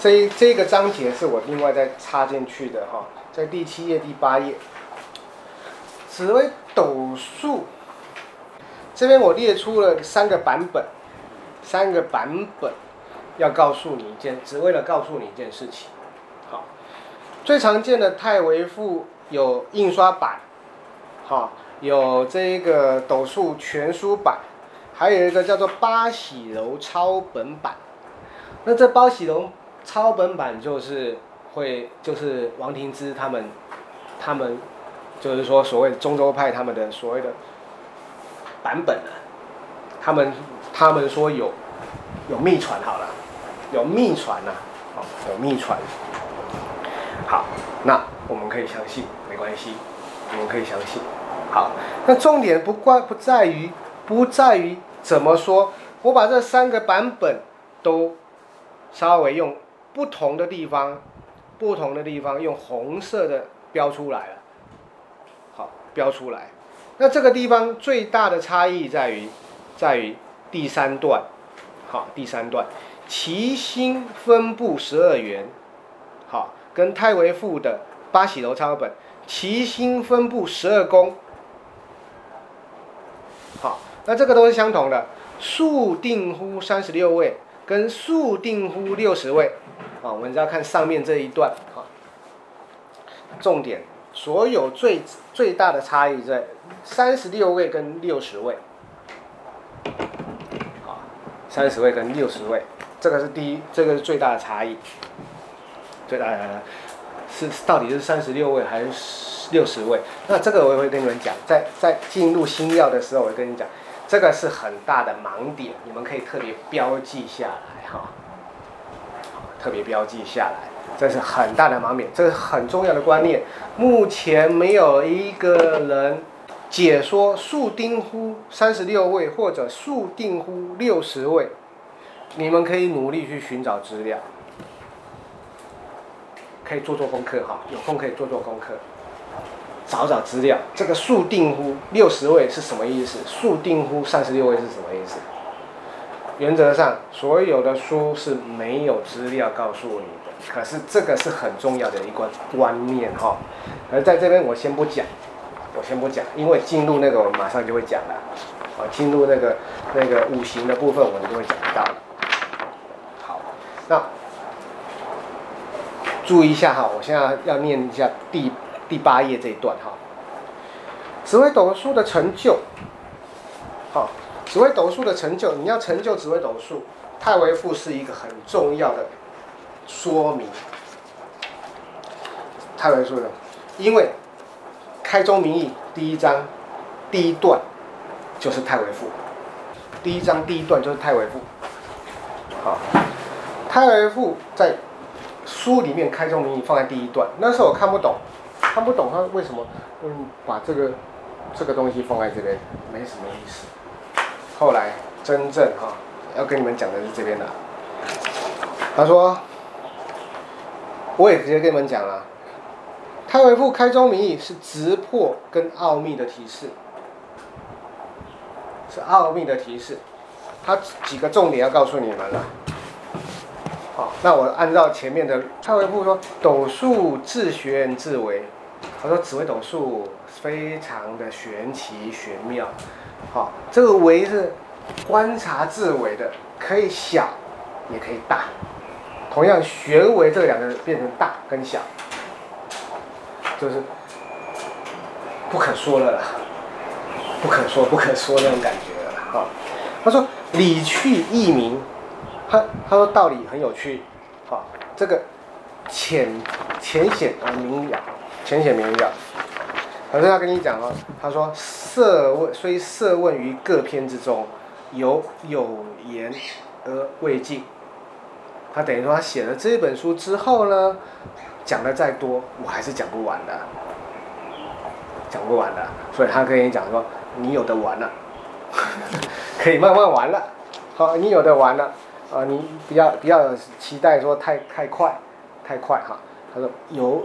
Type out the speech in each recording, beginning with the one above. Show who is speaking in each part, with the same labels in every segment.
Speaker 1: 这这个章节是我另外再插进去的哈，在第七页、第八页。紫微斗数，这边我列出了三个版本，三个版本要告诉你一件，只为了告诉你一件事情。好，最常见的太微赋有印刷版，好，有这个斗数全书版，还有一个叫做八喜楼抄本版。那这八喜楼抄本版就是会就是王亭之他们他们。就是说，所谓中州派他们的所谓的版本呢，他们他们说有有秘传好了，有秘传呐，哦，有秘传。好，那我们可以相信，没关系，我们可以相信。好，那重点不怪不在于不在于怎么说，我把这三个版本都稍微用不同的地方，不同的地方用红色的标出来了。好标出来，那这个地方最大的差异在于，在于第三段，好，第三段，其星分布十二元，好，跟太微赋的八喜楼抄本，其星分布十二宫，好，那这个都是相同的，数定乎三十六位，跟数定乎六十位，啊，我们只要看上面这一段，好，重点。所有最最大的差异在三十六位跟六十位，好，三十位跟六十位，这个是第一，这个是最大的差异。最大的是到底是三十六位还是六十位？那这个我也会跟你们讲，在在进入星曜的时候，我会跟你讲，这个是很大的盲点，你们可以特别标记下来哈，特别标记下来。这是很大的盲点，这是很重要的观念。目前没有一个人解说数定乎三十六位或者数定乎六十位，你们可以努力去寻找资料，可以做做功课哈，有空可以做做功课，找找资料。这个数定乎六十位是什么意思？数定乎三十六位是什么意思？原则上，所有的书是没有资料告诉你的。可是这个是很重要的一个观念哈，而在这边我先不讲，我先不讲，因为进入那个我马上就会讲了，啊，进入那个那个五行的部分我们就会讲到了。好，那注意一下哈，我现在要念一下第第八页这一段哈。紫微斗数的成就，好，紫微斗数的成就，你要成就紫微斗数，太微赋是一个很重要的。说明太微赋的，因为开宗明义第一章第一段就是太微赋，第一章第一段就是太微赋。好，太微赋在书里面开宗明义放在第一段，那时候我看不懂，看不懂他为什么嗯把这个这个东西放在这边，没什么意思。后来真正哈要跟你们讲的是这边的，他说。我也直接跟你们讲了，太微赋开宗明义是直破跟奥秘的提示，是奥秘的提示，他几个重点要告诉你们了。那我按照前面的太微赋说，斗数自玄自微，他说紫微斗数非常的玄奇玄妙。好，这个为是观察自为的，可以小，也可以大。同样，玄微这两个变成大跟小，就是不可说了啦，不可说不可说那种感觉了哈。他说理趣易明，他他说道理很有趣，好，这个浅浅显而明了，浅显明了。可是他跟你讲哦，他说设问虽设问于各篇之中，有有言而未尽。他等于说，他写了这本书之后呢，讲的再多，我还是讲不完的，讲不完的。所以他跟你讲说，你有的玩了，可以慢慢玩了。好，你有的玩了，啊，你不要不要期待说太太快，太快哈。他说有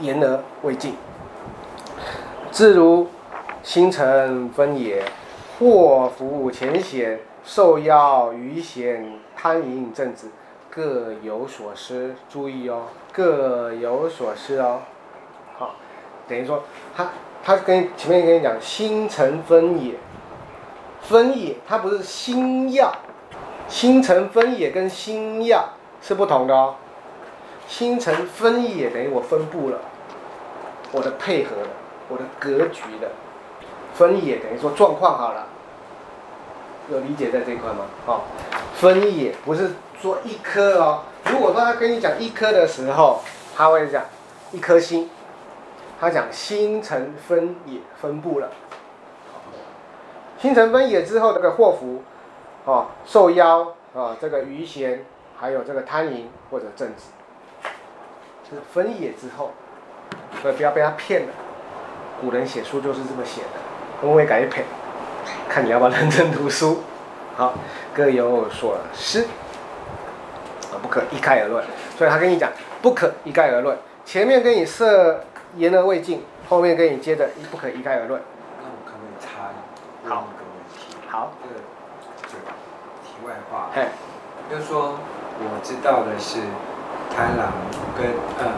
Speaker 1: 言而未尽，自如星辰分野，祸福浅显，受邀余险。贪淫正直，各有所失，注意哦，各有所失哦。好，等于说他他跟前面跟你讲星辰分也，分也，它不是星耀，星辰分也跟星耀是不同的哦。星辰分也等于我分布了，我的配合了，我的格局的。分野等于说状况好了，有理解在这一块吗？哦，分野不是说一颗哦。如果说他跟你讲一颗的时候，他会讲一颗心。他讲心诚分野分布了，心诚分野之后，这个祸福，哦，受夭啊、哦，这个余弦，还有这个贪淫或者正直，就是分野之后，所以不要被他骗了。古人写书就是这么写的。我会改配，看你要不要认真读书。好，各有所失，啊，不可一概而论。所以他跟你讲，不可一概而论。前面跟你设言而未尽，后面跟你接着不可一概而论。
Speaker 2: 那我可不可以插一个问题？
Speaker 1: 好，
Speaker 2: 这个这个题外话。
Speaker 1: 嘿，
Speaker 2: 就是说我知道的是贪狼跟呃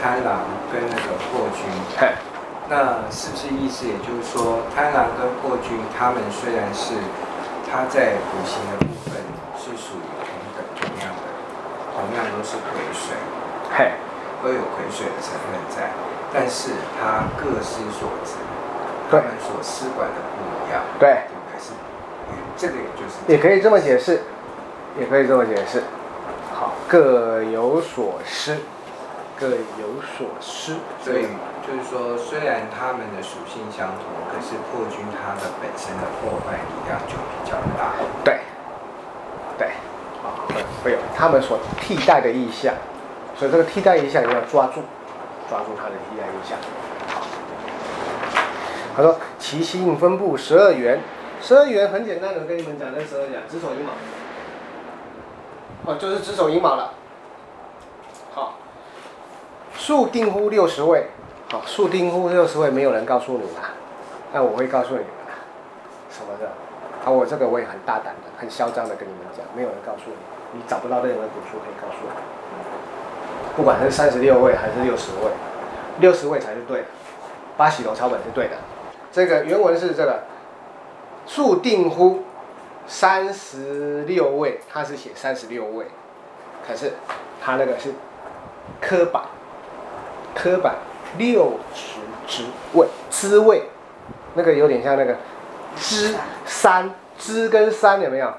Speaker 2: 贪狼跟那个破军。
Speaker 1: 嘿。
Speaker 2: 那是不是意思，也就是说，贪婪跟破军，他们虽然是他在五行的部分是属于同等同样的，同样都是癸水，
Speaker 1: 嘿，
Speaker 2: 都有癸水的成分在，但是他各司所职，他们所司管的不一样，
Speaker 1: 对，
Speaker 2: 对不对？是，这个也就是
Speaker 1: 也可以这么解释，也可以这么解释，好，各有所失。各有所失，
Speaker 2: 所以就是说，虽然他们的属性相同，可是破军它的本身的破坏力量就比较大。
Speaker 1: 对，对，啊，会有他们所替代的意象，所以这个替代意象你要抓住，抓住它的替代意象。他说：其心分布十二元，十二元很简单的跟你们讲，那十二元子丑寅卯，哦，就是子丑寅卯了。数定乎六十位，好，数定乎六十位，没有人告诉你啦，那我会告诉你们啦，什么的？啊，我这个我也很大胆的，很嚣张的跟你们讲，没有人告诉你，你找不到任何古书可以告诉我，不管是三十六位还是六十位，六十位才是对的，八喜楼抄本是对的，这个原文是这个，数定乎三十六位，他是写三十六位，可是他那个是刻板。科版六十之位，之位，那个有点像那个之山，之跟山有没有？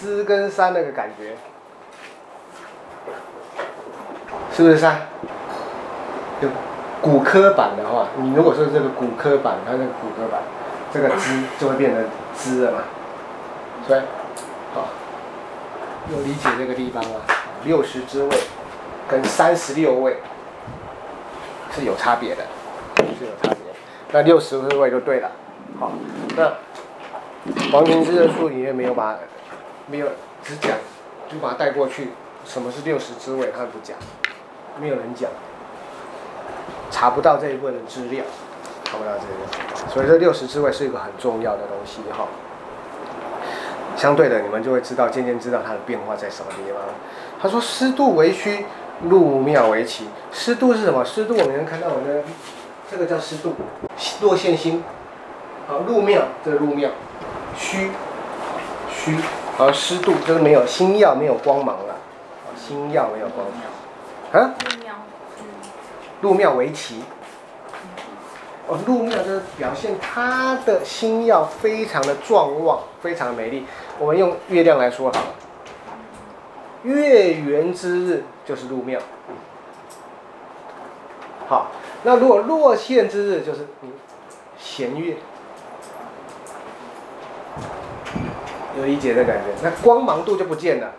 Speaker 1: 之跟山那个感觉，是不是山？就骨科版的话，你如果说这个骨科版，它那个骨科版，这个之就会变成之了嘛。所以，好，有理解这个地方吗？六十之位跟三十六位。是有差别的，是有差别。那六十之位就对了，好。那王亭之的书里面没有把，没有只讲，就把它带过去。什么是六十之位？他不讲，没有人讲，查不到这一部分的资料，查不到这个。所以这六十之位是一个很重要的东西哈。相对的，你们就会知道，渐渐知道它的变化在什么地方。他说：“湿度为虚。”入庙为奇，湿度是什么？湿度我们能看到我的这个叫湿度，落线星。好，入庙这个入庙，虚，虚，好，湿度就是没有星耀，没有光芒了。星耀没有光芒。啊？入庙为奇。哦，入庙就是表现他的星耀非常的壮旺，非常的美丽。我们用月亮来说好了。月圆之日就是入庙，好，那如果落线之日就是你弦月，有理解的感觉，那光芒度就不见了，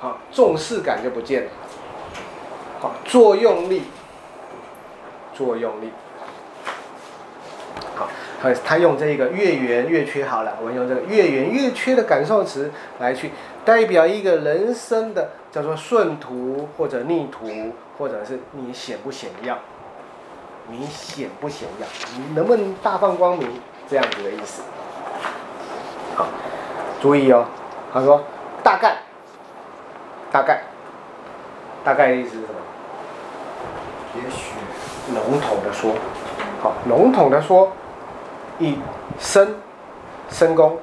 Speaker 1: 好，重视感就不见了，好，作用力，作用力，好，他他用这一个月圆月缺好了，我们用这个月圆月缺的感受词来去。代表一个人生的叫做顺途或者逆途，或者是你显不显耀，你显不显耀，你能不能大放光明这样子的意思。好，注意哦，他说大概，大概，大概的意思是什么？
Speaker 2: 也许
Speaker 1: 笼统的说，好，笼统的说，以身、身宫、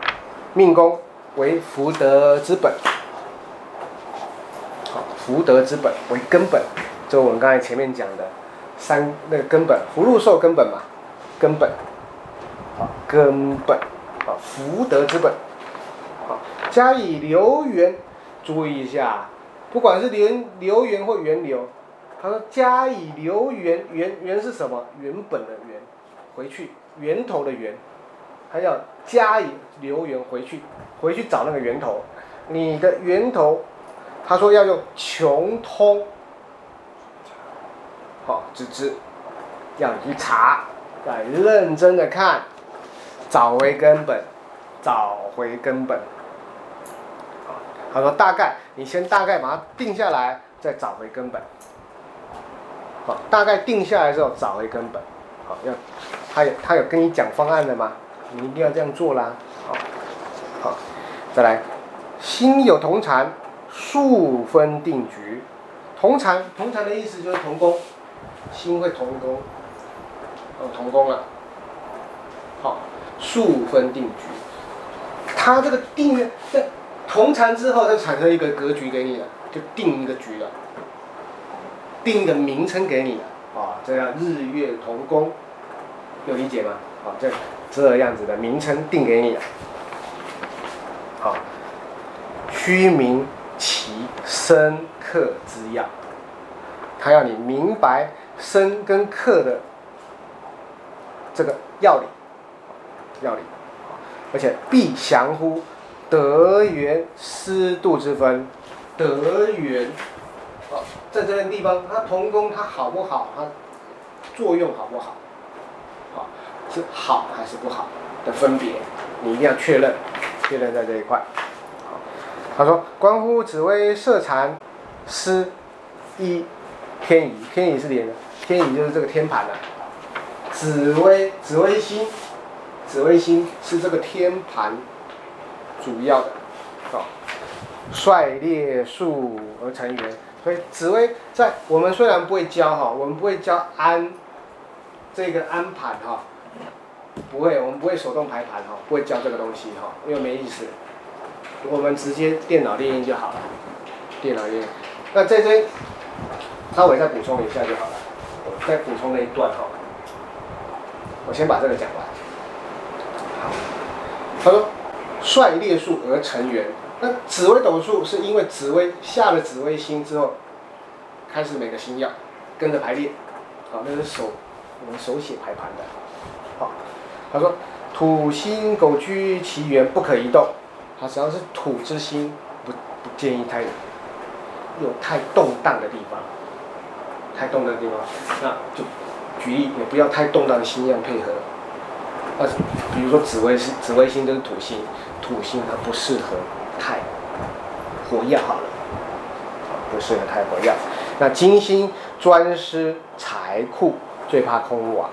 Speaker 1: 命宫为福德之本，好，福德之本为根本，就我们刚才前面讲的三那个根本，福禄寿根本嘛，根本，好，根本，好，福德之本，好，加以流源，注意一下，不管是流流源或源流。他说：“加以流源，源源是什么？原本的源，回去源头的源，还要加以流源回去，回去找那个源头。你的源头，他说要用穷通，好，直知，要你去查，要认真的看，找回根本，找回根本。他说大概，你先大概把它定下来，再找回根本。”好，大概定下来之后找回根本。好，要他有他有跟你讲方案的吗？你一定要这样做啦。好，好，再来，心有同禅，数分定局。同禅，同禅的意思就是同工，心会同工，哦，同工了。好，数分定局。他这个定在同禅之后，就产生一个格局给你了，就定一个局了。定一个名称给你了啊，这样日月同工，有理解吗？好，这这样子的名称定给你了。好，虚名其生克之要，他要你明白生跟克的这个要理，要理，而且必详乎德元失度之分，得元。在这个地方，它同工它好不好？它作用好不好？好，是好还是不好的分别，你一定要确认，确认在这一块。他说：关乎紫微设缠师一天乙，天乙是连的，天乙就是这个天盘了。紫微紫微星，紫微星是这个天盘主要的。哦，率列数而成元。所以紫微在我们虽然不会教哈，我们不会教安这个安盘哈，不会，我们不会手动排盘哈，不会教这个东西哈，因为没意思。我们直接电脑列印就好了，电脑列印。那这这稍微再补充一下就好了，再补充那一段哈。我先把这个讲完。好，他说率列数而成员。那紫微斗数是因为紫微下了紫微星之后，开始每个星曜跟着排列，好，那是手我们手写排盘的，他说土星苟居其原不可移动，它只要是土之星，不不建议太有太动荡的地方，太动荡的地方，那就举例也不要太动荡的星样配合，啊，比如说紫微星紫微星都是土星，土星它不适合。太活跃好了，不适合太火药。那金星专司财库，最怕空亡。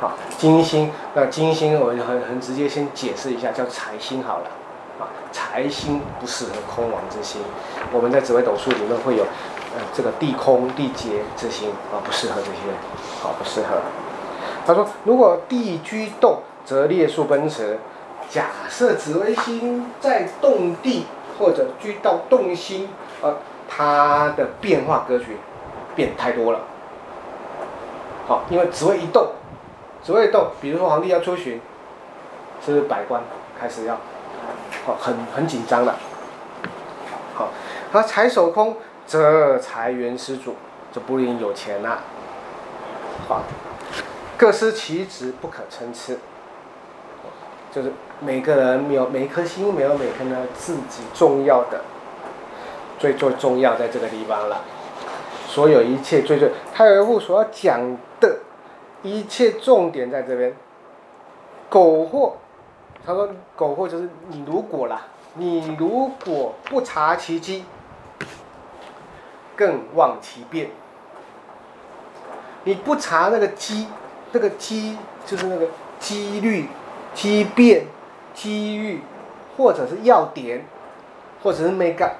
Speaker 1: 好，金星，那金星我很很直接先解释一下，叫财星好了。啊，财星不适合空亡之星。我们在紫微斗数里面会有，呃，这个地空地劫之星啊，不适合这些，好，不适合。他说，如果地居动，则列数奔驰。假设紫微星在动地或者居到动星，呃，它的变化格局变太多了。好，因为紫微一动，紫微一动，比如说皇帝要出巡，是不是百官开始要，好，很很紧张了。好，他财守空，则财源失主，就不一定有钱了。好，各司其职，不可参差。就是每个人没有每颗心没有每颗呢自己重要的，最最重要在这个地方了。所有一切最最太阳户所要讲的一切重点在这边。苟或，他说苟或就是你如果啦，你如果不察其机，更忘其变。你不查那个机，那个机就是那个几率。机变、机遇，或者是要点，或者是没干，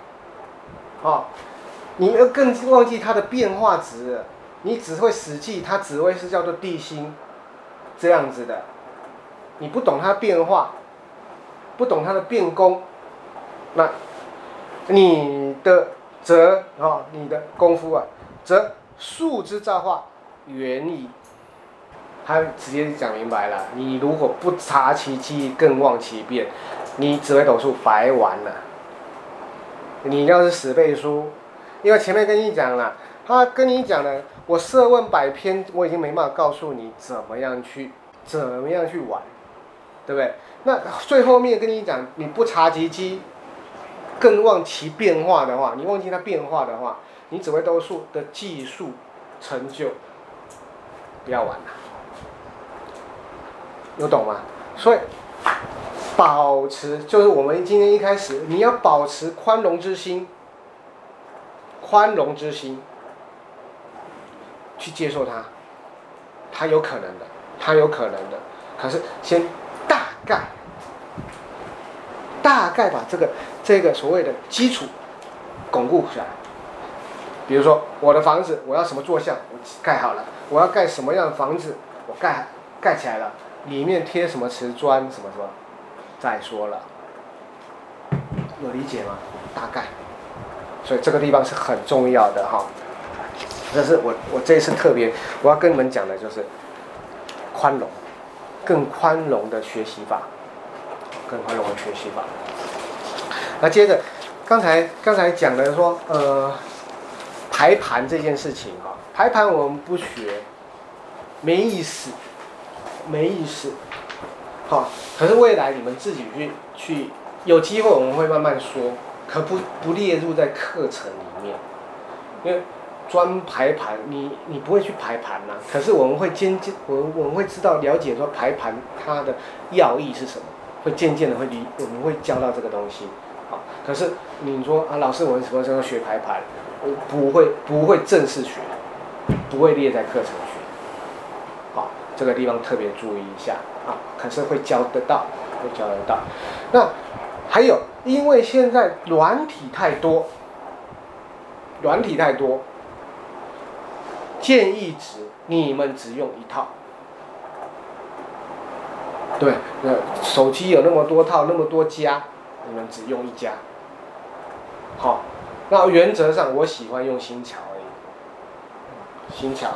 Speaker 1: 啊，你要更忘记它的变化值，你只会死记它只会是叫做地心这样子的，你不懂它变化，不懂它的变功，那你的则啊，你的功夫啊，则数之造化原矣。他直接讲明白了，你如果不察其机，更忘其变，你紫微斗数白玩了。你要是死背书，因为前面跟你讲了，他跟你讲了，我设问百篇，我已经没办法告诉你怎么样去，怎么样去玩，对不对？那最后面跟你讲，你不察其机，更忘其变化的话，你忘记它变化的话，你紫微斗数的技术成就，不要玩了。有懂吗？所以保持就是我们今天一开始，你要保持宽容之心，宽容之心去接受它，它有可能的，它有可能的。可是先大概大概把这个这个所谓的基础巩固起来。比如说我的房子，我要什么坐向，我盖好了；我要盖什么样的房子，我盖盖起来了。里面贴什么瓷砖什么什么，再说了，有理解吗？大概，所以这个地方是很重要的哈。这是我我这一次特别我要跟你们讲的就是宽容，更宽容的学习法，更宽容的学习法。那接着刚才刚才讲的说呃排盘这件事情哈，排盘我们不学，没意思。没意思，好，可是未来你们自己去去，有机会我们会慢慢说，可不不列入在课程里面，因为专排盘，你你不会去排盘呐、啊，可是我们会渐渐，我我们会知道了解说排盘它的要义是什么，会渐渐的会理，我们会教到这个东西，好，可是你说啊，老师，我们什么时候学排盘？我不会不会正式学，不会列在课程学。好这个地方特别注意一下啊，可是会教得到，会教得到。那还有，因为现在软体太多，软体太多，建议只你们只用一套。对，那手机有那么多套，那么多家，你们只用一家。好，那原则上我喜欢用新桥而已，新桥。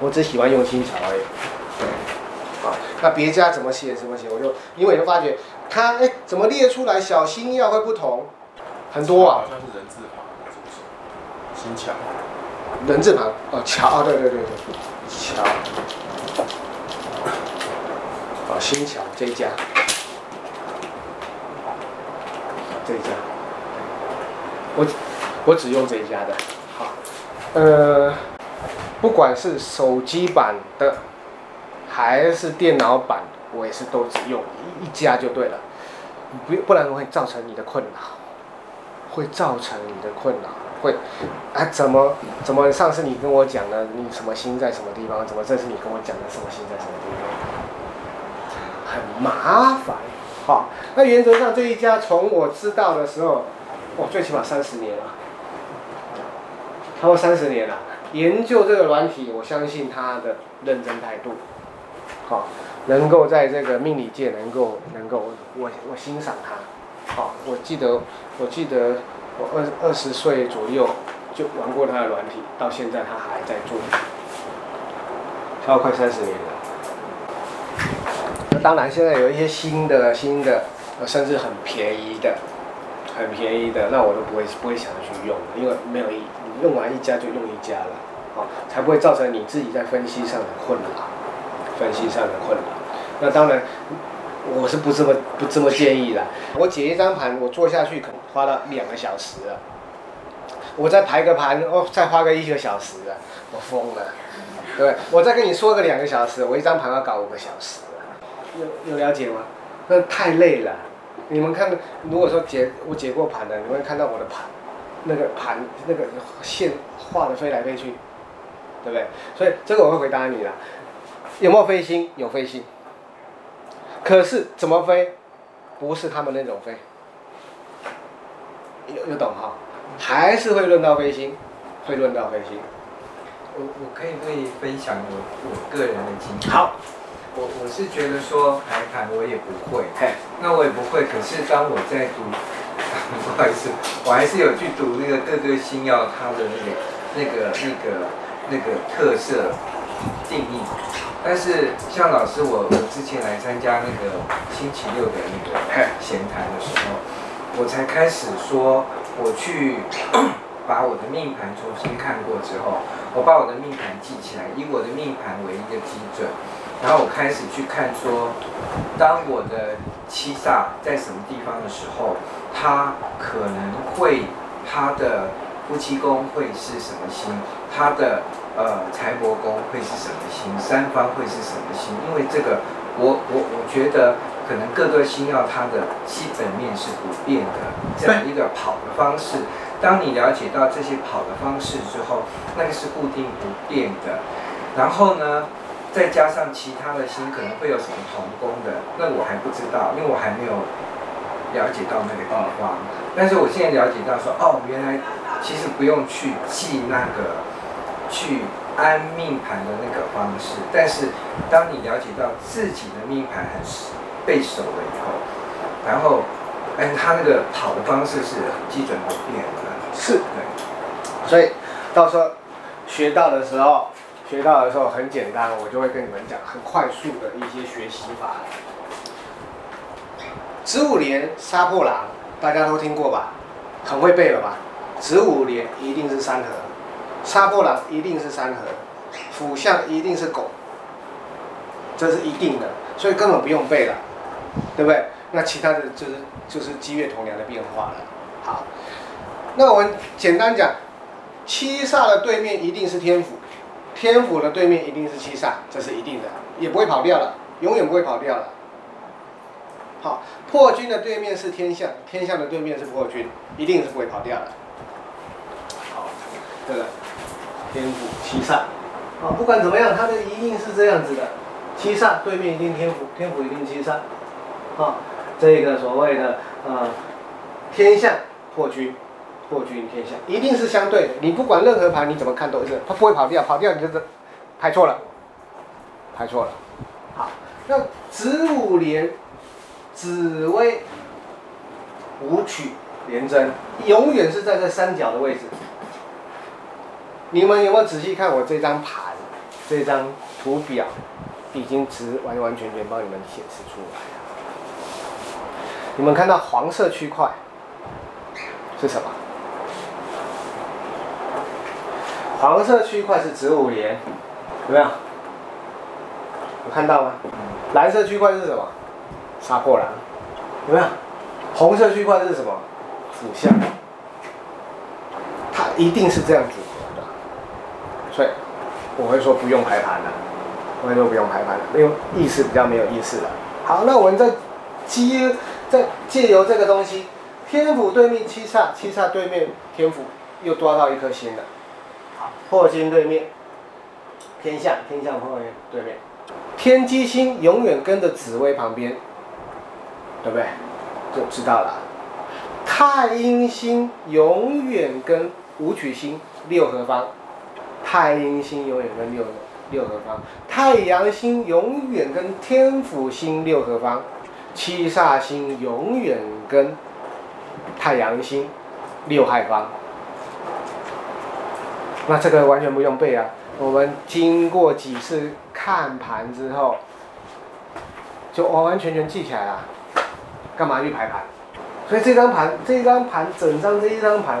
Speaker 1: 我只喜欢用新桥而已，啊，那别家怎么写怎么写，我就因为就发觉它哎怎么列出来小心要会不同，很多啊。好像是人字旁，不是？新桥。人字旁哦，桥，对对对对，桥。哦，新桥这一家，这一家，我我只用这一家的，好，呃。不管是手机版的，还是电脑版，我也是都只用一家就对了，不不然会造成你的困扰，会造成你的困扰，会，啊怎么怎么上次你跟我讲的，你什么星在什么地方？怎么这次你跟我讲的什么星在什么地方？很麻烦，好，那原则上这一家从我知道的时候，哦，最起码三十年了，超过三十年了。研究这个软体，我相信他的认真态度，好，能够在这个命理界能够能够我我欣赏他，好，我记得我记得我二二十岁左右就玩过他的软体，到现在他还在做，超快三十年了。那当然现在有一些新的新的，甚至很便宜的，很便宜的，那我都不会不会想着去用，因为没有意义。用完一家就用一家了，才不会造成你自己在分析上的困扰，分析上的困扰。那当然，我是不这么不这么建议的。我解一张盘，我做下去可能花了两个小时了，我再排个盘，哦，再花个一个小时了，我疯了，对，我再跟你说个两个小时，我一张盘要搞五个小时，有有了解吗？那太累了。你们看，如果说解我解过盘的，你们会看到我的盘。那个盘那个线画的飞来飞去，对不对？所以这个我会回答你了。有没有飞星？有飞星。可是怎么飞？不是他们那种飞。有有懂哈？还是会论到飞星，会论到飞星。
Speaker 2: 我我可以为你分享我我个人的经验。
Speaker 1: 好，
Speaker 2: 我我是觉得说排盘我也不会，
Speaker 1: 嘿，
Speaker 2: 那我也不会。可是当我在读，不好意思，我还是有去读那个各个星耀它的那个那个那个那个特色定义。但是像老师我我之前来参加那个星期六的那个闲谈的时候，我才开始说我去。把我的命盘重新看过之后，我把我的命盘记起来，以我的命盘为一个基准，然后我开始去看说，当我的七煞在什么地方的时候，他可能会他的夫妻宫会是什么星，他的呃财帛宫会是什么星，三方会是什么星，因为这个我我我觉得可能各个星曜它的基本面是不变的，这样一个跑的方式。当你了解到这些跑的方式之后，那个是固定不变的。然后呢，再加上其他的星可能会有什么同宫的，那我还不知道，因为我还没有了解到那个地方。但是我现在了解到说，哦，原来其实不用去记那个去安命盘的那个方式。但是当你了解到自己的命盘很背熟了以后，然后，哎，他那个跑的方式是基准不变的。
Speaker 1: 是，对，所以到时候学到的时候，学到的时候很简单，我就会跟你们讲很快速的一些学习法。子午连杀破狼，大家都听过吧？很会背了吧？子午连一定是三合，杀破狼一定是三合，辅相一定是狗，这是一定的，所以根本不用背了，对不对？那其他的就是就是鸡月同梁的变化了。好。那我们简单讲，七煞的对面一定是天府，天府的对面一定是七煞，这是一定的，也不会跑掉了，永远不会跑掉了。好，破军的对面是天相，天相的对面是破军，一定是不会跑掉的。好，这个天府七煞，啊，不管怎么样，它的一定是这样子的，七煞对面一定天府，天府一定七煞。啊，这个所谓的呃天象破军。破军天象一定是相对的，你不管任何盘，你怎么看都是，它不会跑掉，跑掉你就是排错了，排错了。好，那子午连、紫微、武曲连贞，永远是在这三角的位置。你们有没有仔细看我这张盘？这张图表已经只完完全全帮你们显示出来了。你们看到黄色区块是什么？黄色区块是子午连，有没有？有看到吗？蓝色区块是什么？杀破狼，有没有？红色区块是什么？腐相。它一定是这样组合，所以我会说不用排盘了，我会说不用排盘了，因为意思比较没有意思了。好，那我们再接再借由这个东西，天府对面七煞，七煞对面天府，又抓到一颗星了。破军对面，天相天相破军对面，天机星永远跟着紫微旁边，对不对？就知道了。太阴星永远跟武曲星六合方，太阴星永远跟六六合方，太阳星永远跟天府星六合方，七煞星永远跟太阳星六害方。那这个完全不用背啊！我们经过几次看盘之后，就完完全全记起来了。干嘛去排盘？所以这张盘，这张盘，整张这一张盘，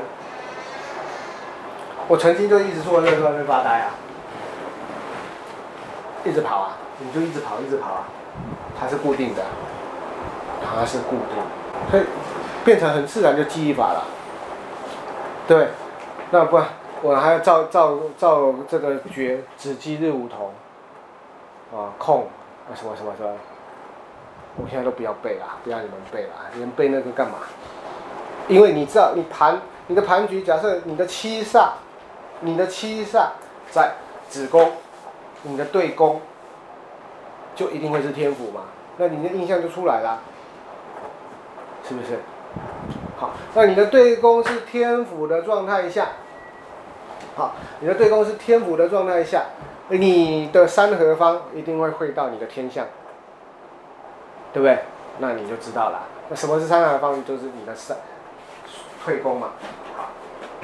Speaker 1: 我曾经就一直坐在那外面发呆啊，一直跑啊，你就一直跑，一直跑啊，它是固定的，它是固定，所以变成很自然就记忆法了。对，那不然。我还要照照照这个诀，子鸡日梧桐，啊空啊什么什么什么，我现在都不要背了，不要你们背了，你们背那个干嘛？因为你知道，你盘你的盘局，假设你的七煞，你的七煞在子宫，你的对宫，就一定会是天府嘛，那你的印象就出来了，是不是？好，那你的对宫是天府的状态下，好，你的对宫是天府的状态下，你的三合方一定会汇到你的天相，对不对？那你就知道了。那什么是三合方？就是你的三退宫嘛。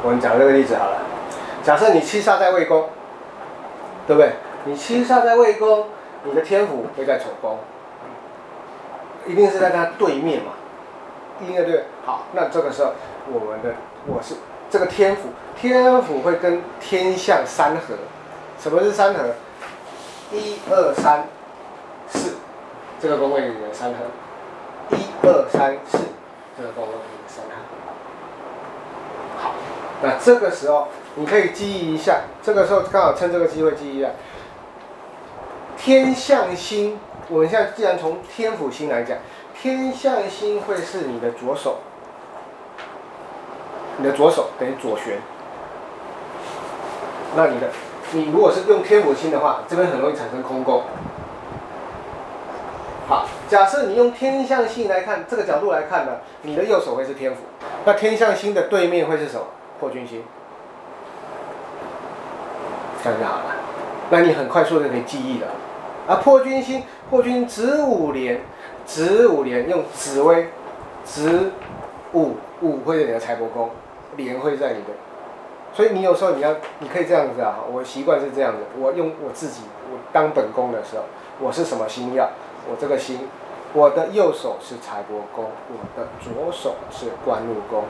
Speaker 1: 我们讲这个例子好了，假设你七煞在未宫，对不对？你七煞在未宫，你的天府会在丑宫，一定是在它对面嘛。应该对，好，那这个时候我们的我是这个天府，天府会跟天相三合。什么是三合？一二三四，这个宫位里面三合。一二三四，这个宫位里面三合。好，那这个时候你可以记忆一下，这个时候刚好趁这个机会记忆一下。天相星，我们现在既然从天府星来讲。天相星会是你的左手，你的左手等于左旋。那你的，你如果是用天府星的话，这边很容易产生空宫。好，假设你用天相星来看，这个角度来看呢，你的右手会是天府，那天相星的对面会是什么？破军星。这样就好了，那你很快速就可以记忆了。啊，破军星，破军子午连。子午连用紫薇，子午午会在你的财帛宫，连会在你的，所以你有时候你要，你可以这样子啊，我习惯是这样子，我用我自己，我当本宫的时候，我是什么星曜？我这个星，我的右手是财帛宫，我的左手是官禄宫，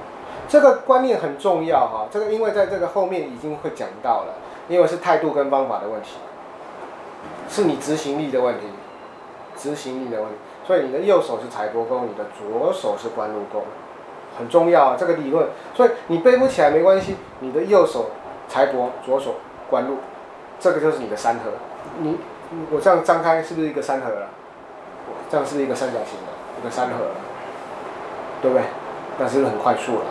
Speaker 1: 这个观念很重要哈，这个因为在这个后面已经会讲到了，因为是态度跟方法的问题，是你执行力的问题，执行力的问题。所以你的右手是财帛宫，你的左手是官禄宫，很重要啊，这个理论。所以你背不起来没关系，你的右手财帛，左手官禄，这个就是你的三合。你我这样张开是不是一个三合了？这样是不是一个三角形的一个三合了？对不对？那是不是很快速了？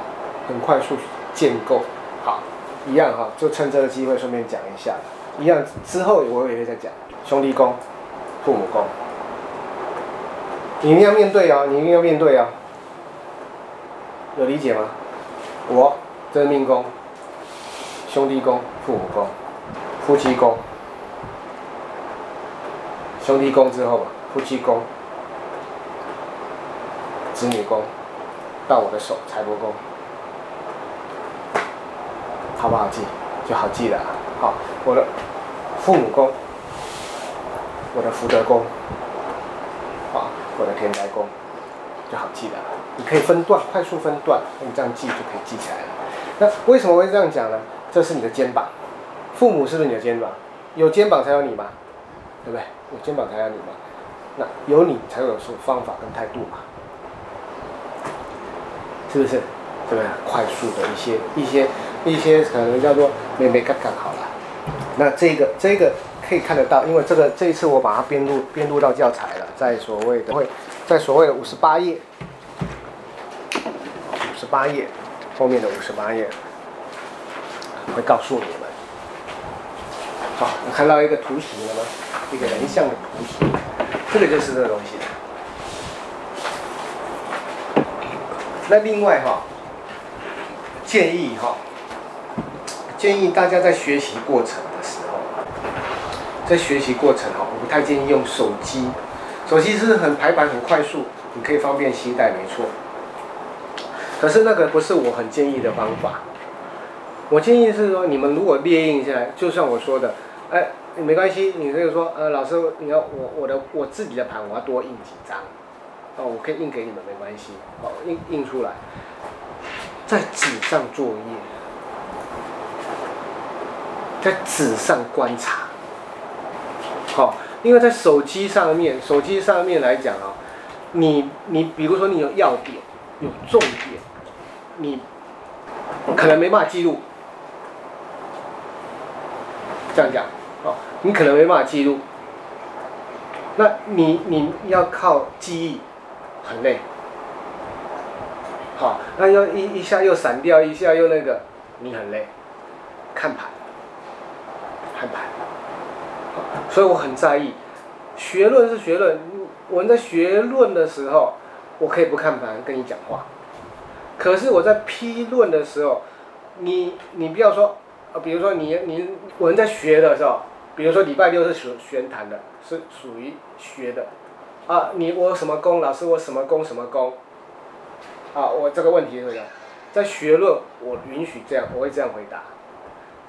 Speaker 1: 很快速建构。好，一样哈，就趁这个机会顺便讲一下。一样之后我也会再讲兄弟宫、父母宫。你一定要面对啊！你一定要面对啊！有理解吗？我这是命宫，兄弟宫、父母宫、夫妻宫，兄弟宫之后，夫妻宫、子女宫，到我的手财帛宫，好不好记？就好记了。好，我的父母宫，我的福德宫。我的田宅宫就好记了，你可以分段，快速分段，你这样记就可以记起来了。那为什么会这样讲呢？这是你的肩膀，父母是不是你的肩膀？有肩膀才有你嘛，对不对？有肩膀才有你嘛。那有你才有说方法跟态度嘛，是不是？对不对？快速的一些一些一些可能叫做没没刚刚好了。那这个这个。可以看得到，因为这个这一次我把它编录编录到教材了，在所谓的会，在所谓的五十八页，五十八页后面的五十八页会告诉你们。好，你看到一个图形了吗？一个人像的图形，这个就是这个东西。那另外哈，建议哈，建议大家在学习过程的时候。在学习过程哈，我不太建议用手机，手机是很排版很快速，你可以方便携带没错。可是那个不是我很建议的方法。我建议是说，你们如果列印下来，就像我说的，哎，没关系，你可以说，呃，老师，你要我我的我自己的盘，我要多印几张，哦，我可以印给你们没关系，哦，印印出来，在纸上作业，在纸上观察。好，因为在手机上面，手机上面来讲啊，你你比如说你有要点，有重点，你可能没办法记录。这样讲，哦，你可能没办法记录。那你你要靠记忆，很累。好，那要一一下又闪掉，一下又那个，你很累。看盘，看盘。所以我很在意，学论是学论。我们在学论的时候，我可以不看盘跟你讲话，可是我在批论的时候，你你不要说，呃，比如说你你我们在学的时候，比如说礼拜六是属玄谈的，是属于学的，啊，你我什么功，老师我什么功什么功，啊，我这个问题是这样，在学论我允许这样，我会这样回答。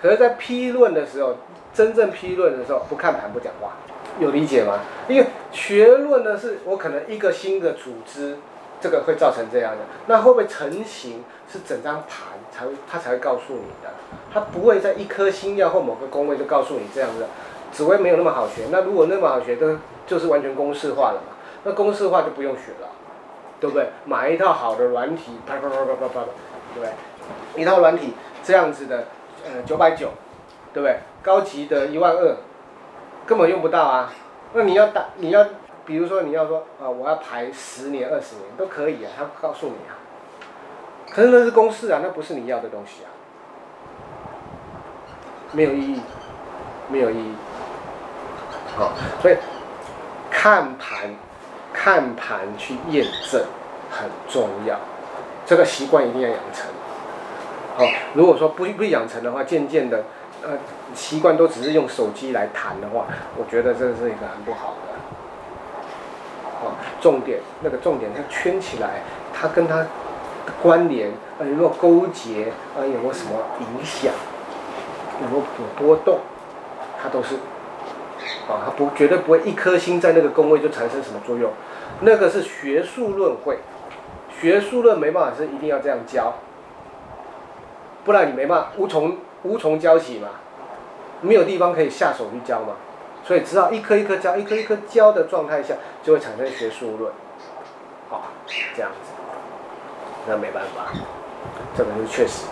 Speaker 1: 可是，在批论的时候，真正批论的时候，不看盘不讲话，有理解吗？因为学论呢，是我可能一个新的组织，这个会造成这样的，那会不会成型？是整张盘才会，他才会告诉你的，他不会在一颗星曜或某个宫位就告诉你这样的。紫微没有那么好学，那如果那么好学，都就是完全公式化了嘛。那公式化就不用学了，对不对？买一套好的软体，啪啪啪啪啪啪，对不对？一套软体这样子的。呃，九百九，对不对？高级的一万二，根本用不到啊。那你要打，你要，比如说你要说啊，我要排十年、二十年都可以啊，他告诉你啊。可是那是公式啊，那不是你要的东西啊，没有意义，没有意义。好，所以看盘，看盘去验证很重要，这个习惯一定要养成。哦，如果说不不养成的话，渐渐的，呃，习惯都只是用手机来谈的话，我觉得这是一个很不好的。哦，重点那个重点，它圈起来，它跟它关联，呃，有没有勾结，呃，有没有什么影响，有没有有波动，它都是，啊，它不绝对不会一颗星在那个宫位就产生什么作用，那个是学术论会，学术论没办法是一定要这样教。不然你没办法，无从无从教起嘛，没有地方可以下手去教嘛，所以只好一颗一颗教，一颗一颗教的状态下，就会产生学术论，好，这样子，那没办法，这个是确实。